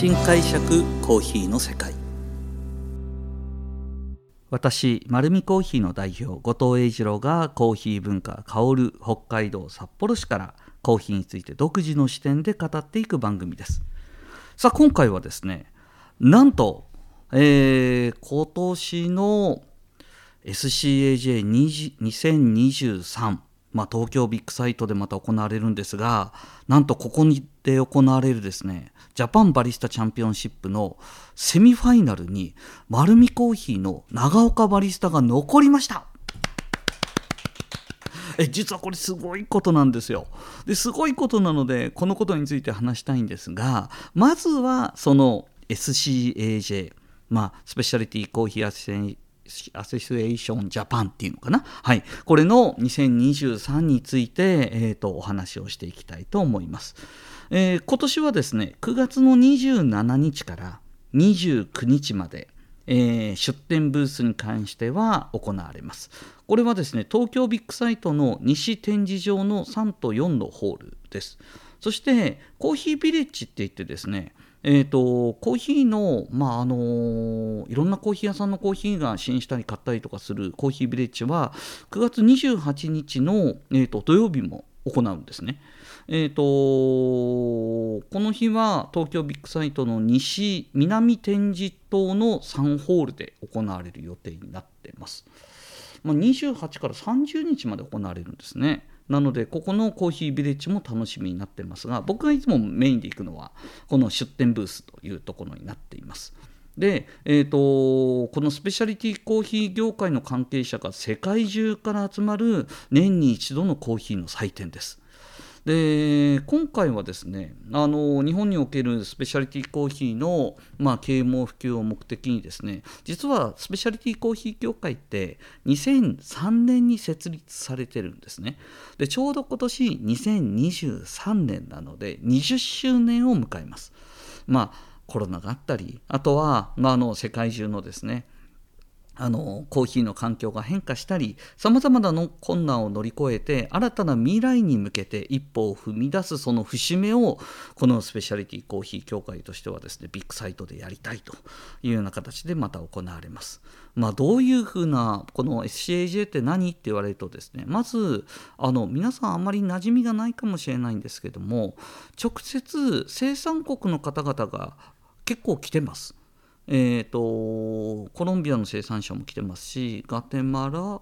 新解釈コーヒーの世界。私丸見コーヒーの代表後藤英二郎がコーヒー文化香る北海道札幌市からコーヒーについて独自の視点で語っていく番組です。さあ今回はですねなんと、えー、今年の SCAJ2023 まあ、東京ビッグサイトでまた行われるんですがなんとここにで行われるですねジャパンバリスタチャンピオンシップのセミファイナルに丸見コーヒーの長岡バリスタが残りました。え実はこれすごいことなんですよ。ですごいことなのでこのことについて話したいんですがまずはその SCAJ まあスペシャリティコーヒーアセアソシエーションジャパンっていうのかな、はい、これの2023について、えーと、お話をしていきたいと思います、えー、今年はですね9月の27日から29日まで、えー、出店ブースに関しては行われます。これはですね東京ビッグサイトの西展示場の3と4のホールです。そしてコーヒービレッジって言ってですねえーと、コーヒーの、まああのー、いろんなコーヒー屋さんのコーヒーが支援したり買ったりとかするコーヒービレッジは9月28日の、えーと、土曜日も行うんですね。えーと、この日は東京ビッグサイトの西南展示棟の3ホールで行われる予定になっています。まあ、28から30日まで行われるんですね。なのでここのコーヒービレッジも楽しみになってますが僕がいつもメインで行くのはこの出店ブースというところになっています。で、えーと、このスペシャリティコーヒー業界の関係者が世界中から集まる年に一度のコーヒーの祭典です。で今回はですねあの日本におけるスペシャリティコーヒーの、まあ、啓蒙普及を目的にですね実はスペシャリティコーヒー協会って2003年に設立されてるんですね。でちょうど今年2023年なので20周年を迎えます。まあコロナがあったりあとは、まあ、あの世界中のですねあのコーヒーの環境が変化したりさまざまな困難を乗り越えて新たな未来に向けて一歩を踏み出すその節目をこのスペシャリティコーヒー協会としてはですねビッグサイトでやりたいというような形でまた行われます。まあ、どういうふうなこの SCAJ って何って言われるとですねまずあの皆さんあまり馴染みがないかもしれないんですけども直接生産国の方々が結構来てます。えーと、コロンビアの生産者も来てますしガテマラ、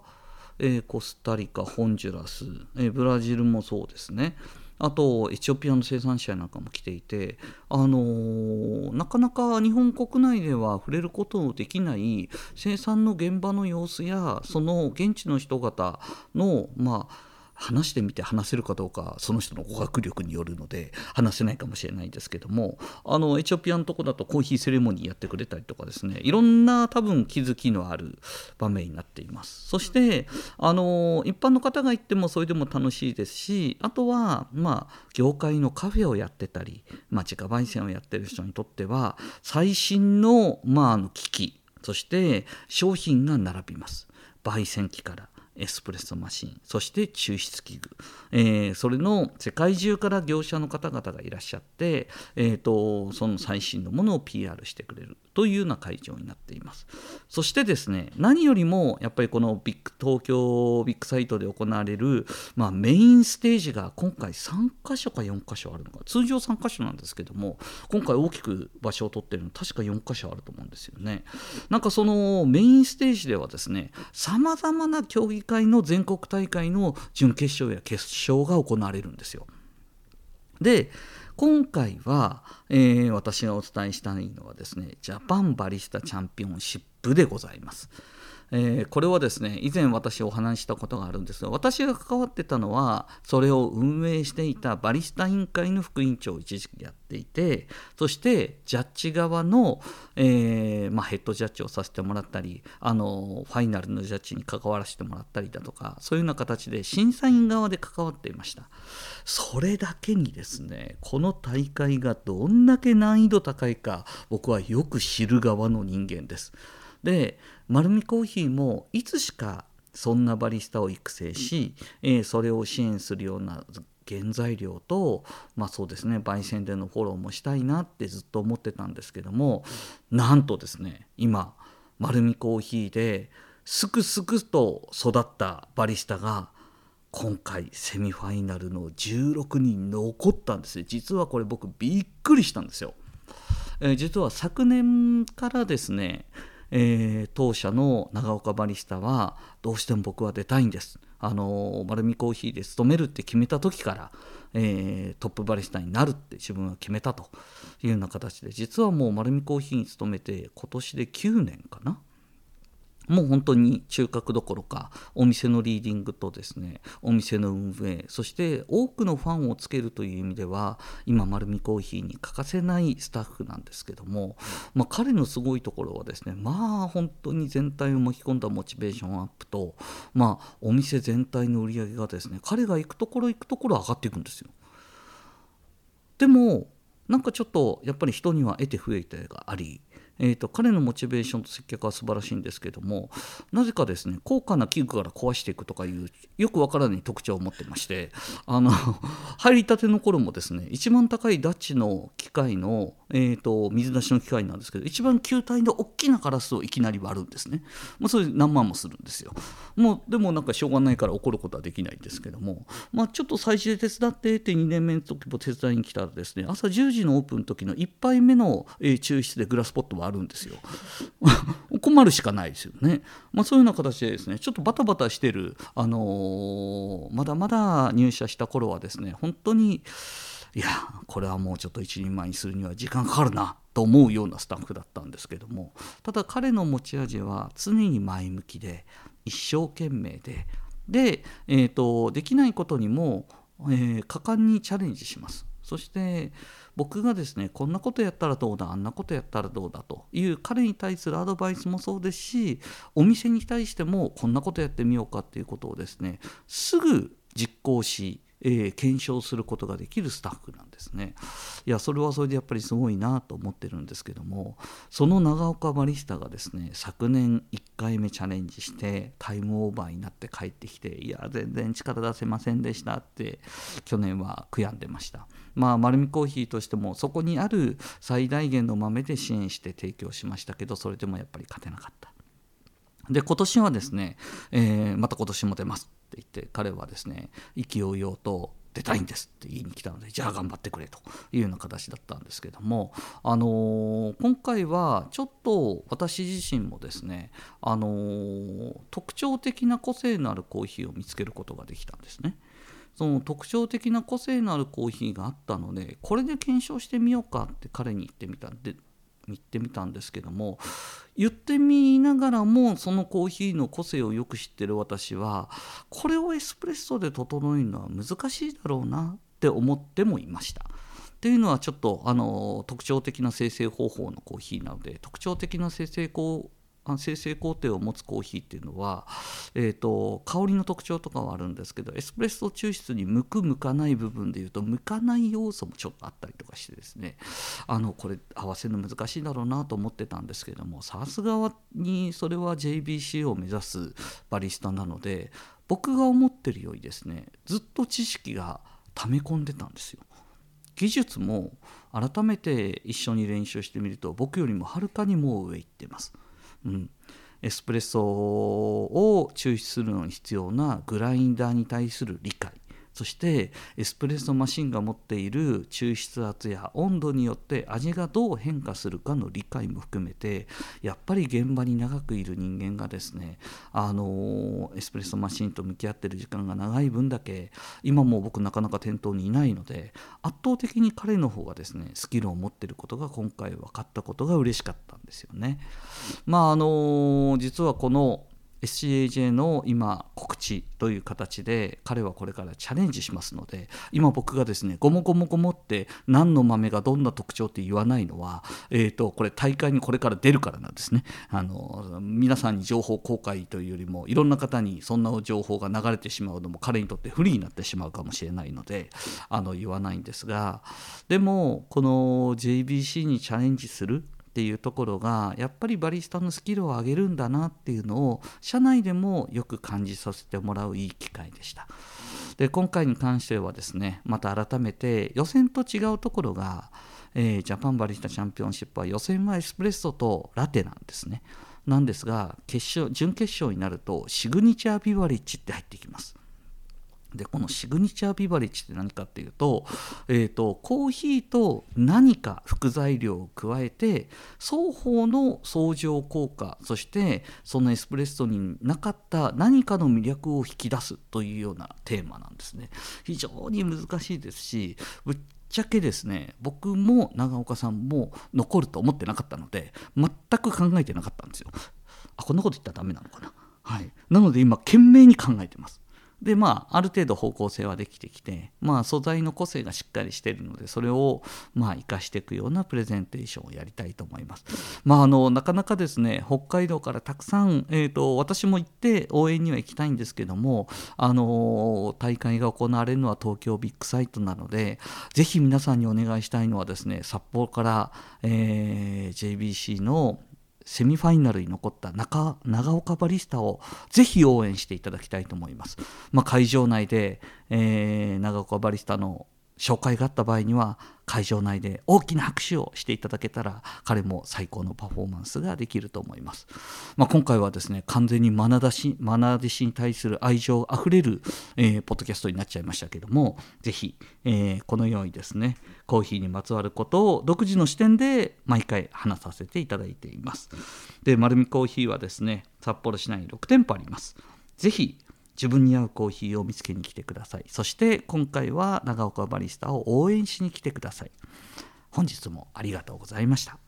えー、コスタリカホンジュラス、えー、ブラジルもそうですね。あとエチオピアの生産者なんかも来ていて、あのー、なかなか日本国内では触れることのできない生産の現場の様子やその現地の人々のまあ話してみて話せるかどうかその人の語学力によるので話せないかもしれないんですけどもあのエチオピアのとこだとコーヒーセレモニーやってくれたりとかですねいろんな多分気づきのある場面になっています。そしてあの一般の方が行ってもそれでも楽しいですしあとはまあ業界のカフェをやってたり、まあ、自家焙煎をやってる人にとっては最新の,、まあ、あの機器そして商品が並びます。焙煎機からエスプレッソマシン。そして抽出器具、えー、それの世界中から業者の方々がいらっしゃって、えーと、その最新のものを PR してくれる。というような会場になっています。そしてですね何よりもやっぱりこのビッグ東京ビッグサイトで行われる、まあ、メインステージが今回3箇所か4箇所あるのか。通常3箇所なんですけども今回大きく場所を取ってるの確か4箇所あると思うんですよね。なんかそのメインステージではですねさまざまな競技会の全国大会の準決勝や決勝が行われるんですよ。で今回は、えー、私がお伝えしたいのはですねジャパンバリスタチャンピオンシップでございます。えー、これはですね以前私お話したことがあるんですが私が関わってたのはそれを運営していたバリスタ委員会の副委員長を一時期やっていてそしてジャッジ側の、えー、まあ、ヘッドジャッジをさせてもらったりあのファイナルのジャッジに関わらせてもらったりだとかそういうような形で審査員側で関わっていました。それだけにですねこの大会がどんだけ難易度高いか僕はよく知る側の人間です。で丸見コーヒーもいつしかそんなバリスタを育成し、えー、それを支援するような原材料とまあそうですね焙煎でのフォローもしたいなってずっと思ってたんですけどもなんとですね今丸るコーヒーですくすくと育ったバリスタが今回セミファイナルの16人残ったんです実はこれ僕びっくりしたんですよ。えー、実は昨年からですね、えー、当社の長岡バリスタはどうしても僕は出たいんです。あの丸見コーヒーで勤めるって決めた時から、えー、トップバリスタになるって自分は決めたというような形で実はもう丸見コーヒーに勤めて今年で9年かなもう本当に中核どころかお店のリーディングとですねお店の運営そして多くのファンをつけるという意味では今丸見コーヒーに欠かせないスタッフなんですけども、まあ、彼のすごいところはですねまあ本当に全体を巻き込んだモチベーションアップと、まあ、お店全体の売り上げがですね彼が行くところ行くところ上がっていくんですよ。でもなんかちょっとやっぱり人には得て増えてがありえーと、彼のモチベーションと接客は素晴らしいんですけどもなぜかですね高価な器具から壊していくとかいうよくわからない特徴を持ってましてあの 入りたての頃もですね一番高いダッチの機械の、えーと、水出しの機械なんですけど一番球体の大きなカラスをいきなり割るんですね、まあ、それ何万もするんですよもうでもなんかしょうがないから怒ることはできないんですけども、まあ、ちょっと最初で手伝ってって2年目の時も手伝いに来たらですね朝10時のオープンの時の1杯目の、抽出でグラスポットはあるんですよ。困るしかないですよね。まあ、そういうような形でですねちょっとバタバタしてる、あのー、まだまだ入社した頃はですね本当にいやこれはもうちょっと一人前にするには時間かかるなと思うようなスタッフだったんですけどもただ彼の持ち味は常に前向きで一生懸命でで、えーと、できないことにも、えー、果敢にチャレンジします。そして僕がですねこんなことやったらどうだあんなことやったらどうだという彼に対するアドバイスもそうですしお店に対してもこんなことやってみようかっていうことをですねすぐ実行しえー、検証することができるスタッフなんですね。いやそれはそれでやっぱりすごいなと思ってるんですけどもその長岡バリスタがですね昨年1回目チャレンジしてタイムオーバーになって帰ってきていや全然力出せませんでしたって去年は悔やんでました。まあ丸見コーヒーとしてもそこにある最大限の豆で支援して提供しましたけどそれでもやっぱり勝てなかった。で今年はですね、えー、また今年も出ます言って彼はですね意気揚々と出たいんですって言いに来たのでじゃあ頑張ってくれというような形だったんですけども、あの、今回はちょっと私自身もですね、あの、特徴的な個性のあるコーヒーを見つけることができたんですね。その特徴的な個性のあるコーヒーがあったのでこれで検証してみようかって彼に言ってみたんで言ってみたんですけども言ってみながらもそのコーヒーの個性をよく知ってる私はこれをエスプレッソで整えるのは難しいだろうなって思ってもいました。っていうのはちょっとあの特徴的な生成方法のコーヒーなので特徴的な生成生成工程を持つコーヒーっていうのは、えーと、香りの特徴とかはあるんですけどエスプレッソ抽出に向く向かない部分でいうと向かない要素もちょっとあったりとかしてですねあのこれ合わせるの難しいだろうなと思ってたんですけどもさすがにそれは JBC を目指すバリスタなので僕が思ってるよりですねずっと知識が溜め込んでたんですよ。技術も改めて一緒に練習してみると僕よりもはるかにもう上行ってます。うん、エスプレッソを抽出するのに必要なグラインダーに対する理解。そしてエスプレッソマシンが持っている抽出圧や温度によって味がどう変化するかの理解も含めてやっぱり現場に長くいる人間がですねあのエスプレッソマシンと向き合ってる時間が長い分だけ今も僕なかなか店頭にいないので圧倒的に彼の方がですねスキルを持ってることが今回分かったことが嬉しかったんですよね。まああの実はこの SCAJ の今告知という形で彼はこれからチャレンジしますので今僕がですねごもごもごもって何の豆がどんな特徴って言わないのは、えーと、これ大会にこれから出るからなんですね。あの皆さんに情報公開というよりもいろんな方にそんな情報が流れてしまうのも彼にとって不利になってしまうかもしれないのであの言わないんですがでもこの JBC にチャレンジするっていうところがやっぱりバリスタのスキルを上げるんだなっていうのを社内でもよく感じさせてもらういい機会でした。で今回に関してはですねまた改めて予選と違うところが、えー、ジャパンバリスタチャンピオンシップは予選はエスプレッソとラテなんですねなんですが決勝準決勝になるとシグニチャービバレッジって入ってきますでこのシグニチャービバレッジって何かっていうと,、えーと、コーヒーと何か副材料を加えて双方の相乗効果そしてそのエスプレッソになかった何かの魅力を引き出すというようなテーマなんですね。非常に難しいですしぶっちゃけですね僕も長岡さんも残ると思ってなかったので全く考えてなかったんですよ。あこんなこと言ったらダメなのかな。はい。なので今懸命に考えてます。でまあある程度方向性はできてきて、まあ、素材の個性がしっかりしているのでそれをまあ生かしていくようなプレゼンテーションをやりたいと思います。まあ、あのなかなかですね北海道からたくさん、えーと、私も行って応援には行きたいんですけどもあの大会が行われるのは東京ビッグサイトなのでぜひ皆さんにお願いしたいのはですね札幌から、えー、JBC のセミファイナルに残った中長岡バリスタをぜひ応援していただきたいと思います。まあ、会場内で、えー、長岡バリスタの紹介があった場合には会場内で大きな拍手をしていただけたら彼も最高のパフォーマンスができると思います、まあ、今回はですね完全に愛弟弟子に対する愛情あふれる、えー、ポッドキャストになっちゃいましたけどもぜひ、えー、このようにですねコーヒーにまつわることを独自の視点で毎回話させていただいています。で丸見コーヒーはですね札幌市内に6店舗あります。ぜひ自分に合うコーヒーを見つけに来てください。そして今回は長岡バリスタを応援しに来てください。本日もありがとうございました。